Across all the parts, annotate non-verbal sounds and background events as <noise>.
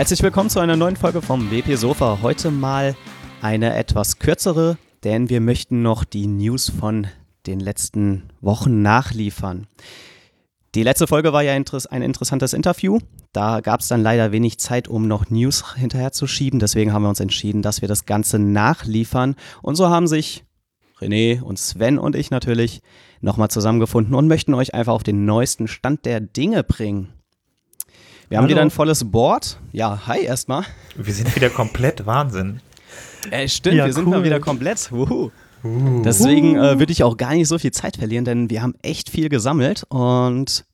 Herzlich willkommen zu einer neuen Folge vom WP Sofa. Heute mal eine etwas kürzere, denn wir möchten noch die News von den letzten Wochen nachliefern. Die letzte Folge war ja ein interessantes Interview. Da gab es dann leider wenig Zeit, um noch News hinterherzuschieben. Deswegen haben wir uns entschieden, dass wir das Ganze nachliefern. Und so haben sich René und Sven und ich natürlich nochmal zusammengefunden und möchten euch einfach auf den neuesten Stand der Dinge bringen. Wir haben wieder ein volles Board. Ja, hi erstmal. Wir sind wieder komplett Wahnsinn. Äh, stimmt, ja, wir sind mal wieder komplett. Wuhu. Uh. Deswegen äh, würde ich auch gar nicht so viel Zeit verlieren, denn wir haben echt viel gesammelt und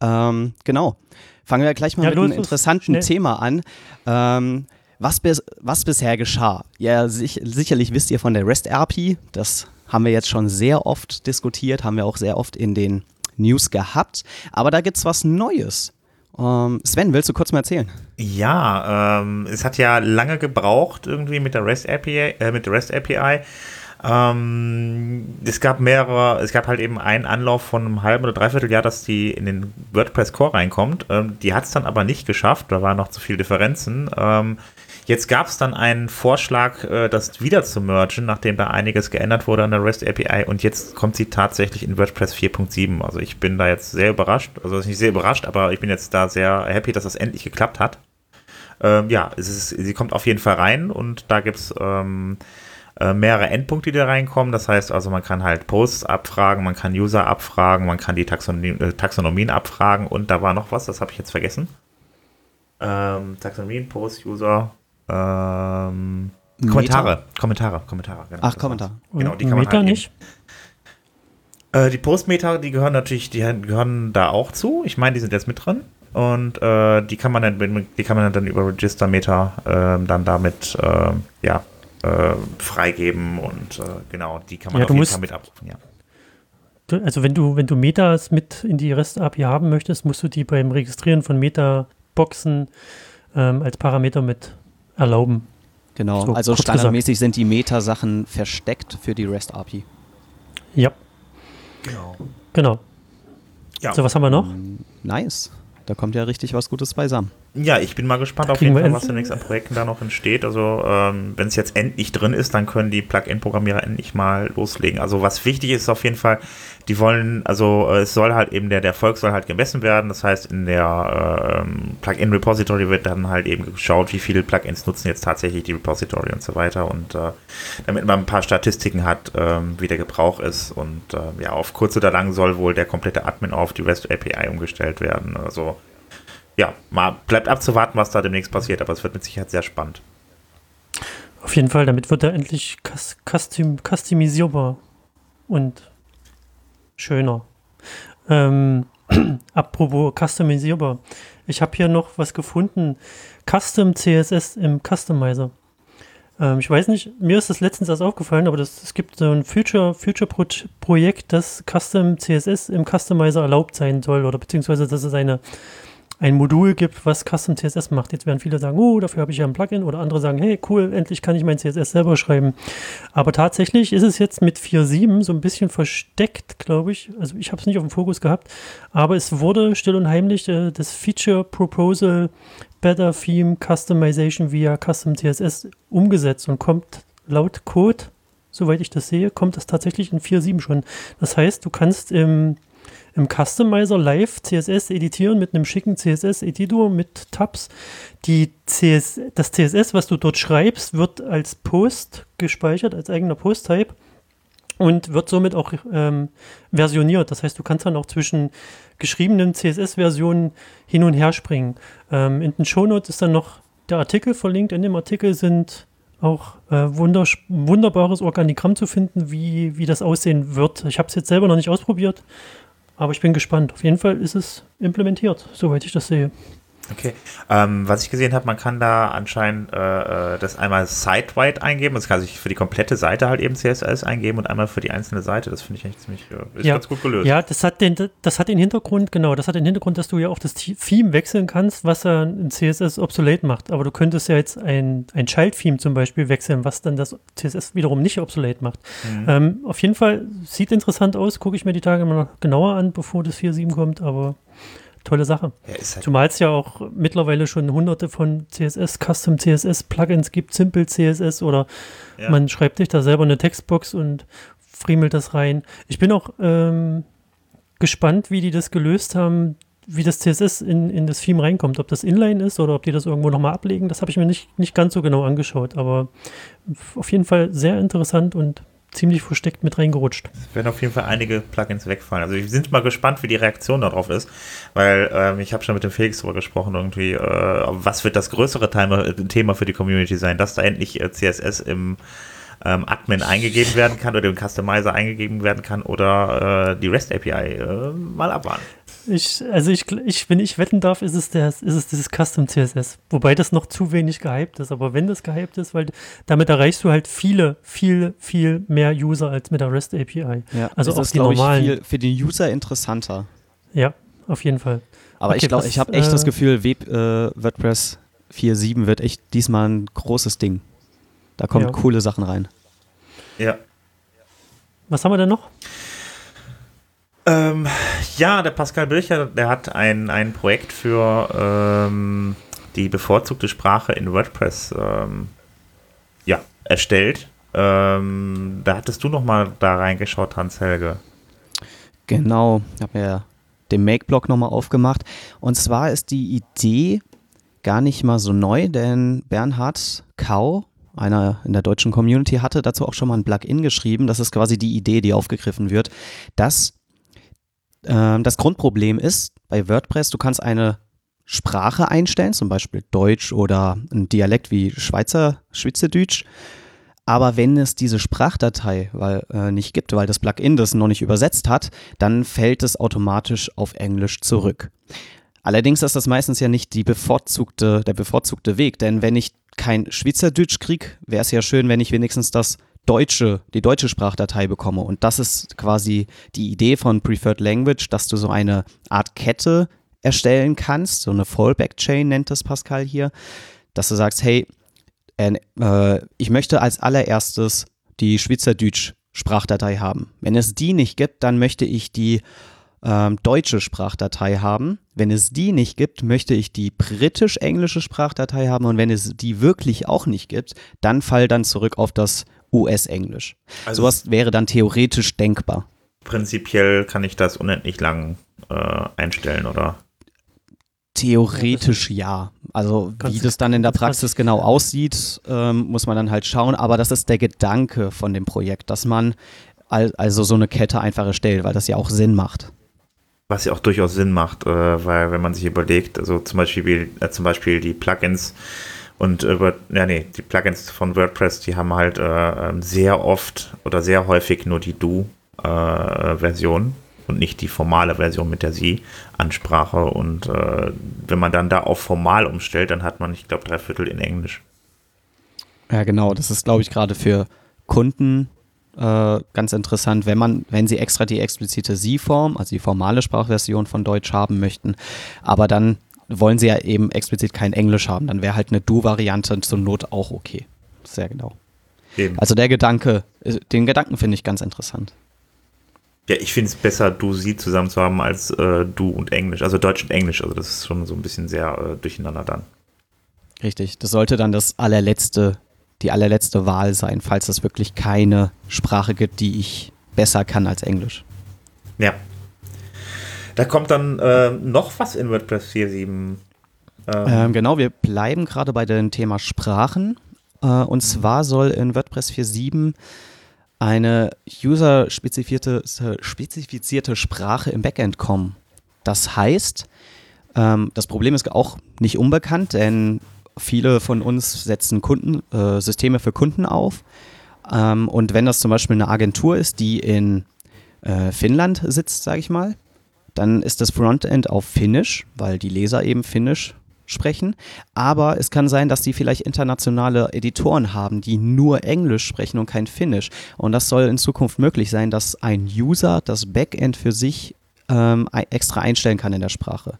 ähm, genau. Fangen wir gleich mal ja, mit einem interessanten schnell. Thema an. Ähm, was, bis, was bisher geschah? Ja, sich, sicherlich wisst ihr von der REST-RP. Das haben wir jetzt schon sehr oft diskutiert, haben wir auch sehr oft in den News gehabt. Aber da gibt es was Neues. Ähm, Sven, willst du kurz mal erzählen? Ja, ähm, es hat ja lange gebraucht irgendwie mit der REST API, äh, mit der REST API. Ähm, es gab mehrere, es gab halt eben einen Anlauf von einem halben oder dreiviertel Jahr, dass die in den WordPress Core reinkommt. Ähm, die hat es dann aber nicht geschafft, da waren noch zu viele Differenzen. Ähm, Jetzt gab es dann einen Vorschlag, äh, das wieder zu mergen, nachdem da einiges geändert wurde an der REST API und jetzt kommt sie tatsächlich in WordPress 4.7. Also ich bin da jetzt sehr überrascht, also nicht sehr überrascht, aber ich bin jetzt da sehr happy, dass das endlich geklappt hat. Ähm, ja, es ist, sie kommt auf jeden Fall rein und da gibt es ähm, äh, mehrere Endpunkte, die da reinkommen. Das heißt also, man kann halt Posts abfragen, man kann User abfragen, man kann die Taxonomien, äh, Taxonomien abfragen und da war noch was, das habe ich jetzt vergessen. Ähm, Taxonomien, Post, User, ähm, Kommentare, Kommentare, Kommentare. Genau, Ach, Kommentare. Genau, die kann man halt nicht. Äh, die Postmeter, die gehören natürlich, die gehören da auch zu. Ich meine, die sind jetzt mit drin. Und äh, die kann man dann, die kann man dann über Register Meter äh, dann damit äh, ja, äh, freigeben und äh, genau, die kann man ja, auf jeden musst, Fall mit abrufen, ja. Also wenn du, wenn du Metas mit in die REST-API haben möchtest, musst du die beim Registrieren von Meta-Boxen ähm, als Parameter mit erlauben. Genau, so, also standardmäßig gesagt. sind die Meta-Sachen versteckt für die REST-API. Ja. Genau. Genau. Ja. So, was haben wir noch? Mm, nice. Da kommt ja richtig was Gutes beisammen. Ja, ich bin mal gespannt auf jeden Fall, was demnächst an Projekten da noch entsteht. Also, ähm, wenn es jetzt endlich drin ist, dann können die Plugin-Programmierer endlich mal loslegen. Also, was wichtig ist auf jeden Fall, die wollen, also äh, es soll halt eben, der, der Erfolg soll halt gemessen werden. Das heißt, in der äh, Plugin-Repository wird dann halt eben geschaut, wie viele Plugins nutzen jetzt tatsächlich die Repository und so weiter. Und äh, damit man ein paar Statistiken hat, ähm, wie der Gebrauch ist. Und äh, ja, auf kurz oder lang soll wohl der komplette Admin auf die REST API umgestellt werden. Also ja, mal bleibt abzuwarten, was da demnächst passiert, aber es wird mit Sicherheit sehr spannend. Auf jeden Fall, damit wird er endlich custom, customisierbar und schöner. Ähm, <clears throat> apropos customisierbar. Ich habe hier noch was gefunden. Custom CSS im Customizer. Ähm, ich weiß nicht, mir ist das letztens erst aufgefallen, aber das, es gibt so ein Future, Future das Custom CSS im Customizer erlaubt sein soll oder beziehungsweise dass es eine ein Modul gibt, was Custom CSS macht. Jetzt werden viele sagen, oh, dafür habe ich ja ein Plugin oder andere sagen, hey, cool, endlich kann ich mein CSS selber schreiben. Aber tatsächlich ist es jetzt mit 4.7 so ein bisschen versteckt, glaube ich. Also ich habe es nicht auf dem Fokus gehabt, aber es wurde still und heimlich äh, das Feature Proposal Better Theme Customization via Custom CSS umgesetzt und kommt laut Code, soweit ich das sehe, kommt das tatsächlich in 4.7 schon. Das heißt, du kannst im im Customizer live CSS editieren mit einem schicken CSS-Editor mit Tabs. Die CS, das CSS, was du dort schreibst, wird als Post gespeichert, als eigener Post-Type und wird somit auch ähm, versioniert. Das heißt, du kannst dann auch zwischen geschriebenen CSS-Versionen hin und her springen. Ähm, in den Shownotes ist dann noch der Artikel verlinkt. In dem Artikel sind auch äh, wunderbares Organigramm zu finden, wie, wie das aussehen wird. Ich habe es jetzt selber noch nicht ausprobiert, aber ich bin gespannt. Auf jeden Fall ist es implementiert, soweit ich das sehe. Okay. Ähm, was ich gesehen habe, man kann da anscheinend äh, äh das einmal site-wide eingeben. Das kann sich für die komplette Seite halt eben CSS eingeben und einmal für die einzelne Seite. Das finde ich eigentlich ziemlich äh, ist ja. ganz gut gelöst. Ja, das hat, den, das hat den Hintergrund, genau, das hat den Hintergrund, dass du ja auch das Theme wechseln kannst, was ja ein CSS obsolet macht. Aber du könntest ja jetzt ein, ein Child-Theme zum Beispiel wechseln, was dann das CSS wiederum nicht obsolet macht. Mhm. Ähm, auf jeden Fall sieht interessant aus, gucke ich mir die Tage immer noch genauer an, bevor das 4.7 kommt, aber tolle Sache. Ja, halt Zumal es ja auch mittlerweile schon hunderte von CSS, Custom CSS Plugins gibt, Simple CSS oder Ja. man schreibt sich da selber eine Textbox und friemelt das rein. Ich bin auch ähm, gespannt, wie die das gelöst haben, wie das CSS in, in das Theme reinkommt. Ob das Inline ist oder ob die das irgendwo nochmal ablegen, das habe ich mir nicht, nicht ganz so genau angeschaut. Aber auf jeden Fall sehr interessant und ziemlich versteckt mit reingerutscht. Es werden auf jeden Fall einige Plugins wegfallen. Also wir sind mal gespannt, wie die Reaktion darauf ist, weil ähm, ich habe schon mit dem Felix darüber gesprochen, irgendwie, äh, was wird das größere Thema, für die Community sein, dass da endlich äh, CSS im ähm, Admin eingegeben werden kann oder im Customizer eingegeben werden kann oder äh, die REST API äh, mal abwarten. Ich, also ich, ich, wenn ich wetten darf, ist es, das, ist es dieses Custom CSS. Wobei das noch zu wenig gehypt ist. Aber wenn das gehypt ist, weil damit erreichst du halt viele, viel, viel mehr User als mit der REST API. Ja, Also auch ist, die normalen. Ich, viel, für den User interessanter. Ja, auf jeden Fall. Aber Okay, ich glaube, ich habe echt das äh, Gefühl, Web, äh, WordPress 4.7 wird echt diesmal ein großes Ding. Da kommen Ja. coole Sachen rein. Ja. Was haben wir denn noch? Ähm, ja, der Pascal Bircher, der hat ein, ein Projekt für ähm, die bevorzugte Sprache in WordPress ähm, ja, erstellt. Ähm, da hattest du noch mal da reingeschaut, Hans-Helge. Genau, ich habe mir den Make-Blog nochmal aufgemacht. Und zwar ist die Idee gar nicht mal so neu, denn Bernhard Kau, einer in der deutschen Community, hatte dazu auch schon mal ein Plugin geschrieben. Das ist quasi die Idee, die aufgegriffen wird, dass das Grundproblem ist bei WordPress, du kannst eine Sprache einstellen, zum Beispiel Deutsch oder ein Dialekt wie Schweizer, Schweizerdeutsch. Aber wenn es diese Sprachdatei weil, äh, nicht gibt, weil das Plugin das noch nicht übersetzt hat, dann fällt es automatisch auf Englisch zurück. Allerdings ist das meistens ja nicht bevorzugte, der bevorzugte Weg, denn wenn ich kein Schweizerdeutsch kriege, wäre es ja schön, wenn ich wenigstens das deutsche, die deutsche Sprachdatei bekomme. Und das ist quasi die Idee von Preferred Language, dass du so eine Art Kette erstellen kannst, so eine Fallback-Chain nennt es Pascal hier, dass du sagst, hey, äh, ich möchte als allererstes die Schweizerdeutsch-Sprachdatei haben. Wenn es die nicht gibt, dann möchte ich die ähm, deutsche Sprachdatei haben. Wenn es die nicht gibt, möchte ich die britisch-englische Sprachdatei haben. Und wenn es die wirklich auch nicht gibt, dann fall dann zurück auf das US-Englisch. Also Sowas wäre dann theoretisch denkbar. prinzipiell kann ich das unendlich lang äh, einstellen, oder? Theoretisch ja. Also wie das dann in der Praxis genau aussieht, ähm, muss man dann halt schauen. Aber das ist der Gedanke von dem Projekt, dass man al also so eine Kette einfach erstellt, weil das ja auch Sinn macht. Was ja auch durchaus Sinn macht, äh, weil wenn man sich überlegt, also zum Beispiel, äh, zum Beispiel die Plugins und über, ja nee, die Plugins von WordPress, die haben halt äh, ähm, sehr oft oder sehr häufig nur die Du-Version und nicht die formale Version mit der Sie-Ansprache. Und äh, wenn man dann da auf formal umstellt, dann hat man, ich glaube, drei Viertel in Englisch. Ja, genau. Das ist, glaube ich, gerade für Kunden äh, ganz interessant, wenn man, wenn sie extra die explizite Sie-Form, also die formale Sprachversion von Deutsch haben möchten, aber dann wollen sie ja eben explizit kein Englisch haben, dann wäre halt eine Du-Variante zur Not auch okay. Sehr genau. Eben. Also der Gedanke, äh, den Gedanken finde ich ganz interessant. Ja, ich finde es besser, du sie zusammen zu haben als äh, du und Englisch. Also Deutsch und Englisch. Also das ist schon so ein bisschen sehr äh, durcheinander dann. Richtig. Das sollte dann das allerletzte, die allerletzte Wahl sein, falls es wirklich keine Sprache gibt, die ich besser kann als Englisch. Ja. Da kommt dann äh, noch was in WordPress 4.7. Ähm, Ähm, genau, wir bleiben gerade bei dem Thema Sprachen. Äh, und zwar soll in WordPress 4.7 eine user-spezifizierte spezifizierte Sprache im Backend kommen. Das heißt, ähm, das Problem ist auch nicht unbekannt, denn viele von uns setzen Kunden, äh, Systeme für Kunden auf. Ähm, und wenn das zum Beispiel eine Agentur ist, die in äh, Finnland sitzt, sage ich mal, dann ist das Frontend auf Finnisch, weil die Leser eben Finnisch sprechen. Aber es kann sein, dass die vielleicht internationale Editoren haben, die nur Englisch sprechen und kein Finnisch. Und das soll in Zukunft möglich sein, dass ein User das Backend für sich ähm, extra einstellen kann in der Sprache.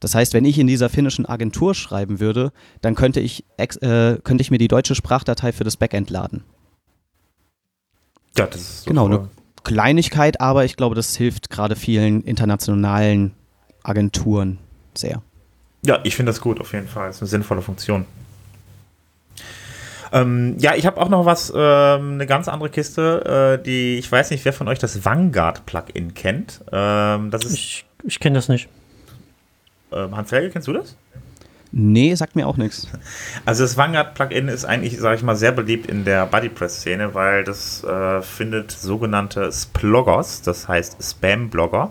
Das heißt, wenn ich in dieser finnischen Agentur schreiben würde, dann könnte ich, äh, könnte ich mir die deutsche Sprachdatei für das Backend laden. ja, das ist so Genau, eine Kleinigkeit, aber ich glaube, das hilft gerade vielen internationalen Agenturen sehr. Ja, ich finde das gut, auf jeden Fall. Das ist eine sinnvolle Funktion. Ähm, ja, ich habe auch noch was, ähm, eine ganz andere Kiste, äh, die, ich weiß nicht, wer von euch das Vanguard-Plugin kennt. Ähm, das ist, Ich, ich kenne das nicht. ähm, Hans-Helge, kennst du das? Nee, sagt mir auch nichts. Also das Vanguard-Plugin ist eigentlich, sage ich mal, sehr beliebt in der BuddyPress-Szene, weil das äh, findet sogenannte Sploggers, das heißt Spam-Blogger.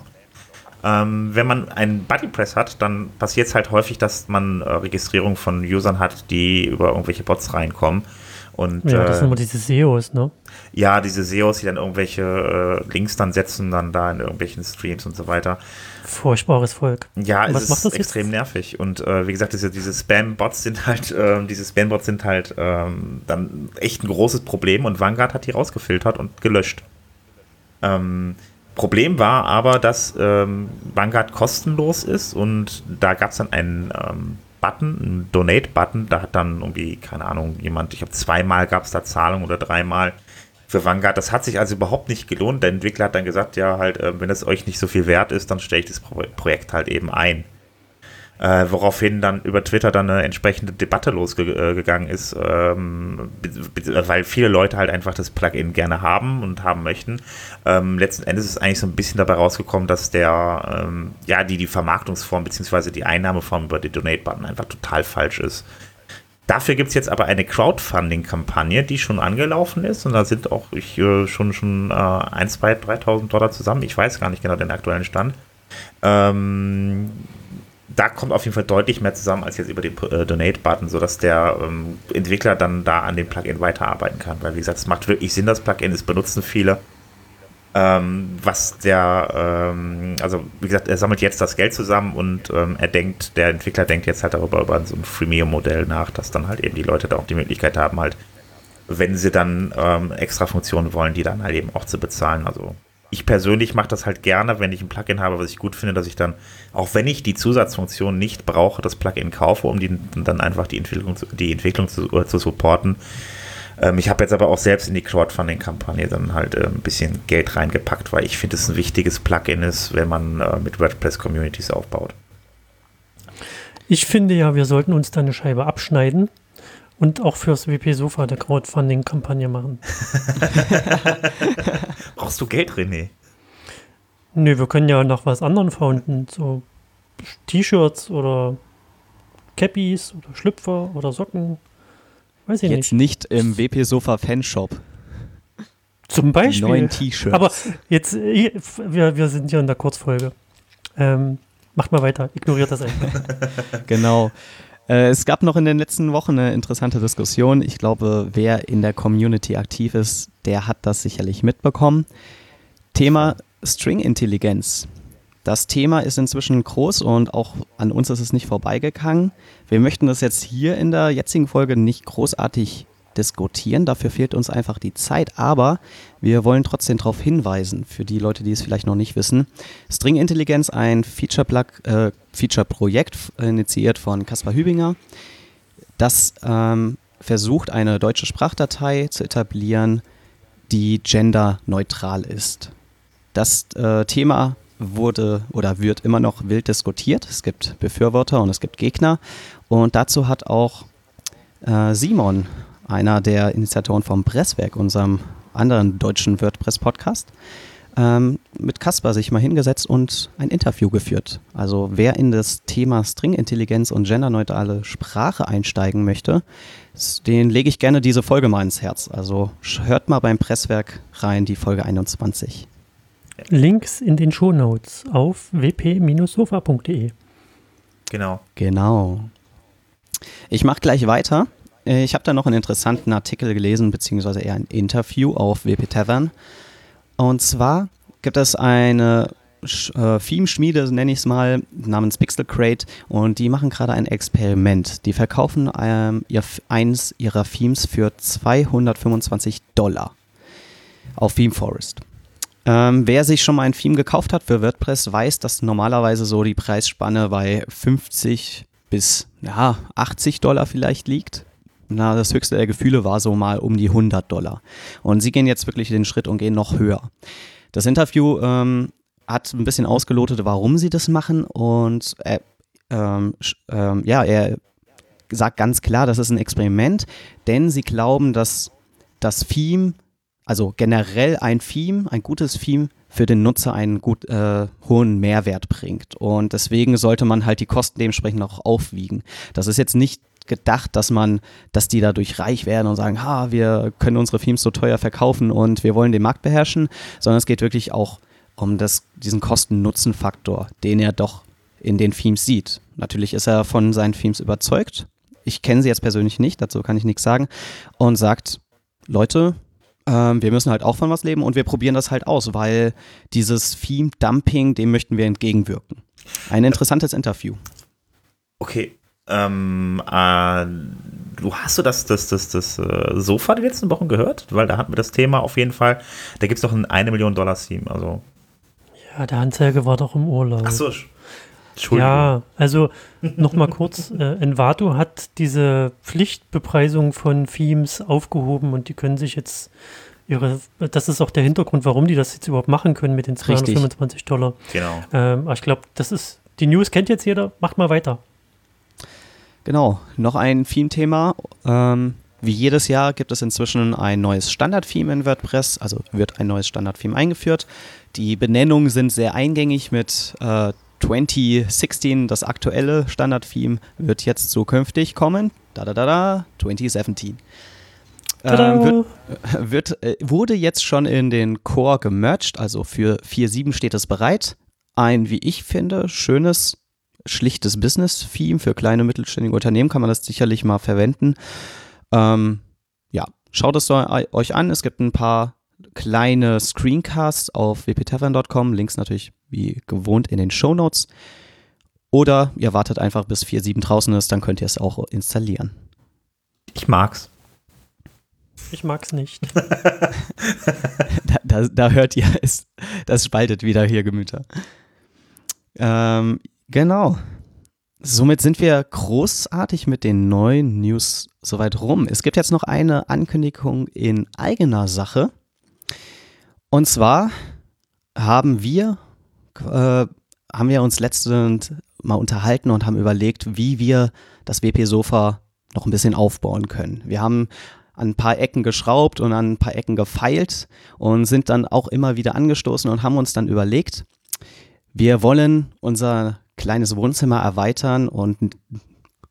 Ähm, wenn man einen BuddyPress hat, dann passiert es halt häufig, dass man äh, Registrierung von Usern hat, die über irgendwelche Bots reinkommen. Und Ja, das äh, sind immer diese SEOs, ne? ja, diese SEOs, die dann irgendwelche äh, Links dann setzen, dann da in irgendwelchen Streams und so weiter. Furchtbares Volk. Ja, es ist das jetzt? extrem nervig. Und äh, wie gesagt, diese, diese Spam-Bots sind halt, ähm, diese Spam-Bots sind halt ähm, dann echt ein großes Problem und Vanguard hat die rausgefiltert und gelöscht. Ähm, Problem war aber, dass ähm, Vanguard kostenlos ist und da gab es dann einen ähm, Button, einen Donate-Button, da hat dann irgendwie, keine Ahnung, jemand, ich glaube zweimal gab es da Zahlung oder dreimal für Vanguard. Das hat sich also überhaupt nicht gelohnt. Der Entwickler hat dann gesagt, ja, halt, äh, wenn es euch nicht so viel wert ist, dann stelle ich das Pro Projekt halt eben ein. Äh, woraufhin dann über Twitter dann eine entsprechende Debatte losgegangen ist, ähm, weil viele Leute halt einfach das Plugin gerne haben und haben möchten. Ähm, letzten Endes ist eigentlich so ein bisschen dabei rausgekommen, dass der, ähm, ja, die, die Vermarktungsform bzw. die Einnahmeform über die Donate-Button einfach total falsch ist. Dafür gibt es jetzt aber eine Crowdfunding-Kampagne, die schon angelaufen ist und da sind auch ich, äh, schon, schon äh, 1, 2, 3.000 Dollar zusammen. Ich weiß gar nicht genau den aktuellen Stand. Ähm, da kommt auf jeden Fall deutlich mehr zusammen als jetzt über den äh, Donate-Button, sodass der ähm, Entwickler dann da an dem Plugin weiterarbeiten kann. Weil, wie gesagt, es macht wirklich Sinn, das Plugin, es benutzen viele. Ähm, was der, ähm, also wie gesagt, er sammelt jetzt das Geld zusammen und ähm, er denkt, der Entwickler denkt jetzt halt darüber über so ein Freemium-Modell nach, dass dann halt eben die Leute da auch die Möglichkeit haben, halt, wenn sie dann ähm, extra Funktionen wollen, die dann halt eben auch zu bezahlen. Also ich persönlich mache das halt gerne, wenn ich ein Plugin habe, was ich gut finde, dass ich dann, auch wenn ich die Zusatzfunktion nicht brauche, das Plugin kaufe, um die, dann einfach die Entwicklung, zu- die Entwicklung zu, äh, zu supporten. Ähm, ich habe jetzt aber auch selbst in die Crowdfunding-Kampagne dann halt äh, ein bisschen Geld reingepackt, weil ich finde, es ein wichtiges Plugin ist, wenn man äh, mit WordPress-Communities aufbaut. Ich finde ja, wir sollten uns da eine Scheibe abschneiden und auch fürs WP Sofa der Crowdfunding-Kampagne machen. <laughs> Brauchst du Geld, René? Nö, wir können ja nach was anderem founden. So T-Shirts oder Cappies oder Schlüpfer oder Socken. Weiß ich Jetzt nicht. nicht im WP Sofa Fanshop. Zum Beispiel. neuen T-Shirts. Aber jetzt, äh, wir, wir sind hier in der Kurzfolge. Ähm, macht mal weiter, ignoriert das einfach. <laughs> Genau. Äh, es gab noch in den letzten Wochen eine interessante Diskussion. Ich glaube, wer in der Community aktiv ist, der hat das sicherlich mitbekommen. Thema String-Intelligenz. Das Thema ist inzwischen groß und auch an uns ist es nicht vorbeigegangen. Wir möchten das jetzt hier in der jetzigen Folge nicht großartig diskutieren, dafür fehlt uns einfach die Zeit, aber wir wollen trotzdem darauf hinweisen, für die Leute, die es vielleicht noch nicht wissen. String Intelligenz, ein Feature-Plug, äh, Feature-Projekt f- initiiert von Caspar Hübinger, das ähm, versucht, eine deutsche Sprachdatei zu etablieren, die genderneutral ist. Das äh, Thema wurde oder wird immer noch wild diskutiert. Es gibt Befürworter und es gibt Gegner. Und dazu hat auch äh, Simon, einer der Initiatoren vom Presswerk, unserem anderen deutschen WordPress-Podcast, ähm, mit Caspar sich mal hingesetzt und ein Interview geführt. Also wer in das Thema String-Intelligenz und genderneutrale Sprache einsteigen möchte, den lege ich gerne diese Folge mal ins Herz. Also hört mal beim Presswerk rein, die Folge 21. Links in den Shownotes auf wp-sofa.de. Genau. Genau. Ich mache gleich weiter. Äh, Ich habe da noch einen interessanten Artikel gelesen, beziehungsweise eher ein Interview auf WP Tavern. Und zwar gibt es eine äh, Theme-Schmiede, nenne ich es mal, namens Pixel Crate und die machen gerade ein Experiment. Die verkaufen ähm, ihr, eins ihrer Themes für 225 Dollar auf Theme Forest. Ähm, wer sich schon mal ein Theme gekauft hat für WordPress, weiß, dass normalerweise so die Preisspanne bei 50 bis ja, 80 Dollar vielleicht liegt. Na, das höchste der Gefühle war so mal um die 100 Dollar. Und sie gehen jetzt wirklich den Schritt und gehen noch höher. Das Interview ähm, hat ein bisschen ausgelotet, warum sie das machen und er, ähm, ähm, ja, er sagt ganz klar, das ist ein Experiment, denn sie glauben, dass das Theme, also generell ein Theme, ein gutes Theme für den Nutzer einen gut äh, hohen Mehrwert bringt. Und deswegen sollte man halt die Kosten dementsprechend auch aufwiegen. Das ist jetzt nicht gedacht, dass man, dass die dadurch reich werden und sagen, ha, wir können unsere Themes so teuer verkaufen und wir wollen den Markt beherrschen, sondern es geht wirklich auch um das, diesen Kosten-Nutzen-Faktor, den er doch in den Themes sieht. Natürlich ist er von seinen Themes überzeugt. Ich kenne sie jetzt persönlich nicht, dazu kann ich nichts sagen. Und sagt, Leute, ähm, wir müssen halt auch von was leben und wir probieren das halt aus, weil dieses Theme-Dumping, dem möchten wir entgegenwirken. Ein interessantes Interview. Okay, ähm, äh, du hast du das, das, das, das äh, Sofa die letzten Wochen gehört? Weil da hatten wir das Thema auf jeden Fall. Da gibt es doch ein 1 Million Dollar Theme. Also. Ja, der Anzeige war doch im Urlaub. Ach so, Entschuldigung. Ja, also nochmal kurz, <laughs> äh, Envato hat diese Pflichtbepreisung von Themes aufgehoben und die können sich jetzt ihre, das ist auch der Hintergrund, warum die das jetzt überhaupt machen können mit den 225 Richtig. Dollar. Genau. Ähm, aber ich glaube, das ist, die News kennt jetzt jeder, macht mal weiter. Genau, noch ein Theme-Thema. Ähm, wie jedes Jahr gibt es inzwischen ein neues Standard-Theme in WordPress, also wird ein neues Standard-Theme eingeführt. Die Benennungen sind sehr eingängig mit äh, 2016, das aktuelle Standard-Theme, wird jetzt zukünftig kommen. Da da da da, 2017. Ähm, wird, wird, äh, wurde jetzt schon in den Core gemerged, also für 4.7 steht es bereit. Ein, wie ich finde, schönes schlichtes Business-Theme. Für kleine mittelständige Unternehmen kann man das sicherlich mal verwenden. Ähm, ja, schaut es euch an. Es gibt ein paar kleine Screencasts auf wptavern.com. Links natürlich wie gewohnt in den Show Notes. Oder ihr wartet einfach bis 4.7 draußen ist, dann könnt ihr es auch installieren. Ich mag's. Ich mag's nicht. <laughs> da, da, da, hört ihr es. Das spaltet wieder hier Gemüter. Ähm, Genau. Somit sind wir großartig mit den neuen News soweit rum. Es gibt jetzt noch eine Ankündigung in eigener Sache. Und zwar haben wir, äh, haben wir uns letztens mal unterhalten und haben überlegt, wie wir das WP-Sofa noch ein bisschen aufbauen können. Wir haben an ein paar Ecken geschraubt und an ein paar Ecken gefeilt und sind dann auch immer wieder angestoßen und haben uns dann überlegt, wir wollen unser kleines Wohnzimmer erweitern und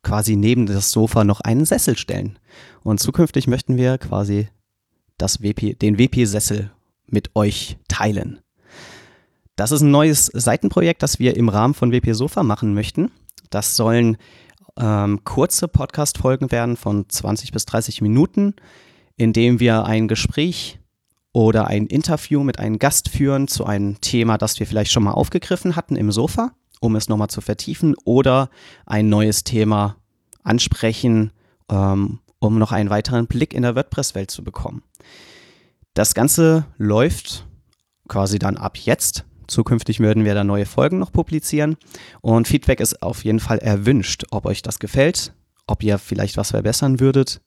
quasi neben das Sofa noch einen Sessel stellen. Und zukünftig möchten wir quasi das WP, den WP-Sessel mit euch teilen. Das ist ein neues Seitenprojekt, das wir im Rahmen von WP Sofa machen möchten. Das sollen ähm, kurze Podcast-Folgen werden von 20 bis 30 Minuten, in dem wir ein Gespräch oder ein Interview mit einem Gast führen zu einem Thema, das wir vielleicht schon mal aufgegriffen hatten im Sofa um es nochmal zu vertiefen oder ein neues Thema ansprechen, ähm, um noch einen weiteren Blick in der WordPress-Welt zu bekommen. Das Ganze läuft quasi dann ab jetzt. Zukünftig würden wir da neue Folgen noch publizieren und Feedback ist auf jeden Fall erwünscht, ob euch das gefällt, ob ihr vielleicht was verbessern würdet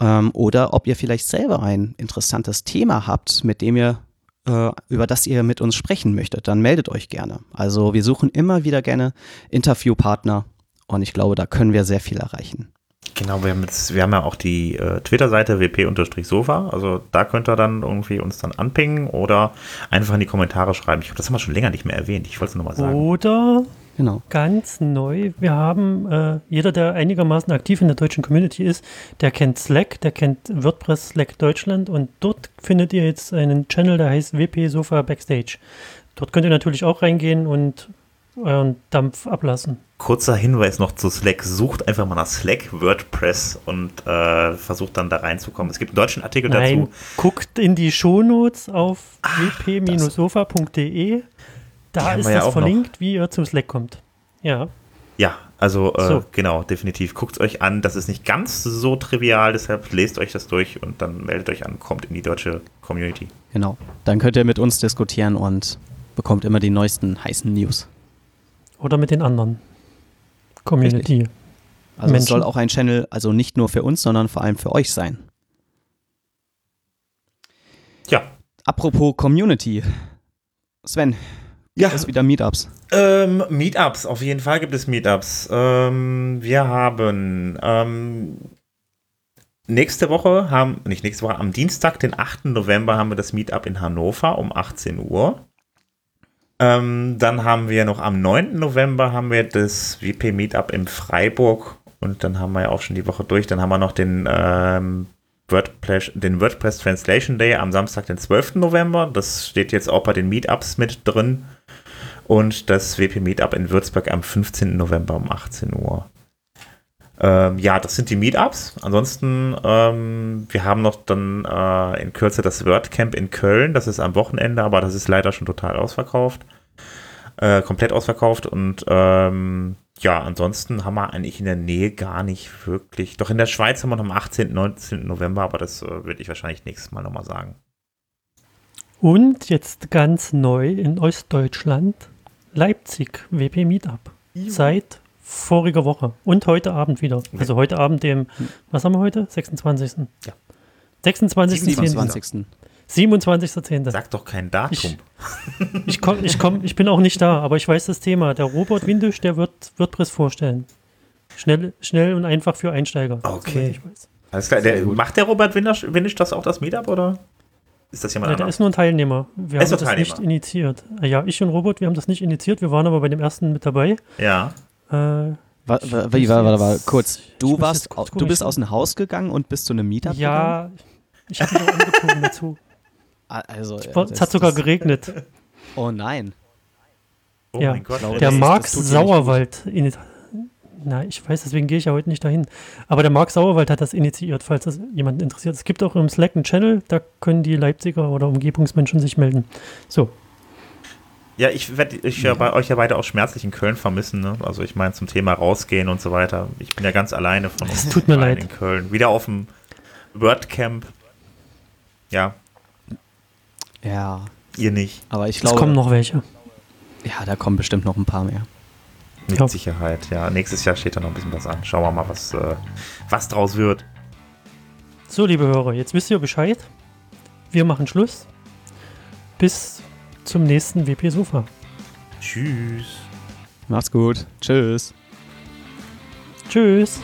ähm, oder ob ihr vielleicht selber ein interessantes Thema habt, mit dem ihr über das ihr mit uns sprechen möchtet, dann meldet euch gerne. Also wir suchen immer wieder gerne Interviewpartner und ich glaube, da können wir sehr viel erreichen. Genau, wir haben, jetzt, wir haben ja auch die äh, Twitter-Seite wp-sofa. Also da könnt ihr dann irgendwie uns dann anpingen oder einfach in die Kommentare schreiben. Ich glaube, das haben wir schon länger nicht mehr erwähnt. Ich wollte es nur mal sagen. Oder Genau. Ganz neu. Wir haben, äh, jeder, der einigermaßen aktiv in der deutschen Community ist, der kennt Slack, der kennt WordPress Slack Deutschland und dort findet ihr jetzt einen Channel, der heißt WP Sofa Backstage. Dort könnt ihr natürlich auch reingehen und euren Dampf ablassen. Kurzer Hinweis noch zu Slack. Sucht einfach mal nach Slack WordPress und äh, versucht dann da reinzukommen. Es gibt einen deutschen Artikel Nein, dazu. Guckt in die Shownotes auf wp-sofa.de. Da ist das ja verlinkt, noch. wie ihr zum Slack kommt. Ja. Ja, also äh, so. genau, definitiv. Guckt es euch an. Das ist nicht ganz so trivial, deshalb lest euch das durch und dann meldet euch an, kommt in die deutsche Community. Genau. Dann könnt ihr mit uns diskutieren und bekommt immer die neuesten heißen News. Oder mit den anderen Community. Richtig. Also Menschen. es soll auch ein Channel, also nicht nur für uns, sondern vor allem für euch sein. Ja. Apropos Community. Sven, Ja. Gibt es wieder Meetups? Ähm, Meetups, auf jeden Fall gibt es Meetups. Ähm, wir haben ähm, nächste Woche, haben, nicht nächste Woche, am Dienstag, den 8. November, haben wir das Meetup in Hannover um 18 Uhr. Ähm, dann haben wir noch am 9. November haben wir das WP Meetup in Freiburg und dann haben wir ja auch schon die Woche durch. Dann haben wir noch den, ähm, WordPress, den WordPress Translation Day am Samstag, den 12. November. Das steht jetzt auch bei den Meetups mit drin. Und das WP Meetup in Würzburg am 15. November um 18 Uhr. Ähm, ja, das sind die Meetups. Ansonsten, ähm, wir haben noch dann äh, in Kürze das WordCamp in Köln. Das ist am Wochenende, aber das ist leider schon total ausverkauft. Äh, komplett ausverkauft. Und ähm, ja, ansonsten haben wir eigentlich in der Nähe gar nicht wirklich. Doch in der Schweiz haben wir noch am 18. 19. November, aber das äh, würde ich wahrscheinlich nächstes Mal nochmal sagen. Und jetzt ganz neu in Ostdeutschland Leipzig WP Meetup. Seit voriger Woche und heute Abend wieder. Also heute Abend dem, was haben wir heute? 26. Ja. 26. 27. 27.10. Sag doch kein Datum. Ich- Ich, komm, ich, komm, ich bin auch nicht da, aber ich weiß das Thema. Der Robert Windisch, der wird WordPress vorstellen. Schnell, schnell und einfach für Einsteiger. Okay. soweit Ich weiß. Alles klar. Der, macht der Robert Windisch, Windisch das auch das Meetup oder ist das jemand Ja, der anderes? ist nur ein Teilnehmer. Wir ist haben das nicht initiiert. Äh, Ja, ich und Robert, wir haben das nicht initiiert. Wir waren aber bei dem ersten mit dabei. Ja. Äh, war, warte, jetzt- warte, kurz. Du warst, du bist aus dem Haus gegangen und bist zu einem Meetup gegangen? ja, ich habe mich auch angezogen dazu. Ah, Also, Es äh, Es hat sogar geregnet. <laughs> Oh nein. Oh Ja. mein Gott. Der das- Marc das. Sauerwald. ini- Na, ich weiß, deswegen gehe ich ja heute nicht dahin. Aber der Marc Sauerwald hat das initiiert, falls das jemanden interessiert. Es gibt auch im Slack einen Channel, da können die Leipziger oder Umgebungsmenschen sich melden. So, Ja, ich werde ich ja bei euch ja beide auch schmerzlich in Köln vermissen. Ne? Also ich meine zum Thema rausgehen und so weiter. Ich bin ja ganz alleine von uns. Es tut mir leid. In Köln. Wieder auf dem WordCamp. Ja, Ja, ihr nicht. aber ich es glaube, kommen noch welche. ja, da kommen bestimmt noch ein paar mehr. Mit Ja. Sicherheit. Ja, nächstes Jahr steht da noch ein bisschen was an. Schauen wir mal, was, äh, was draus wird. So, liebe Hörer, jetzt wisst ihr Bescheid. Wir machen Schluss. Bis zum nächsten WP Sofa. Tschüss. Macht's gut. Tschüss. Tschüss.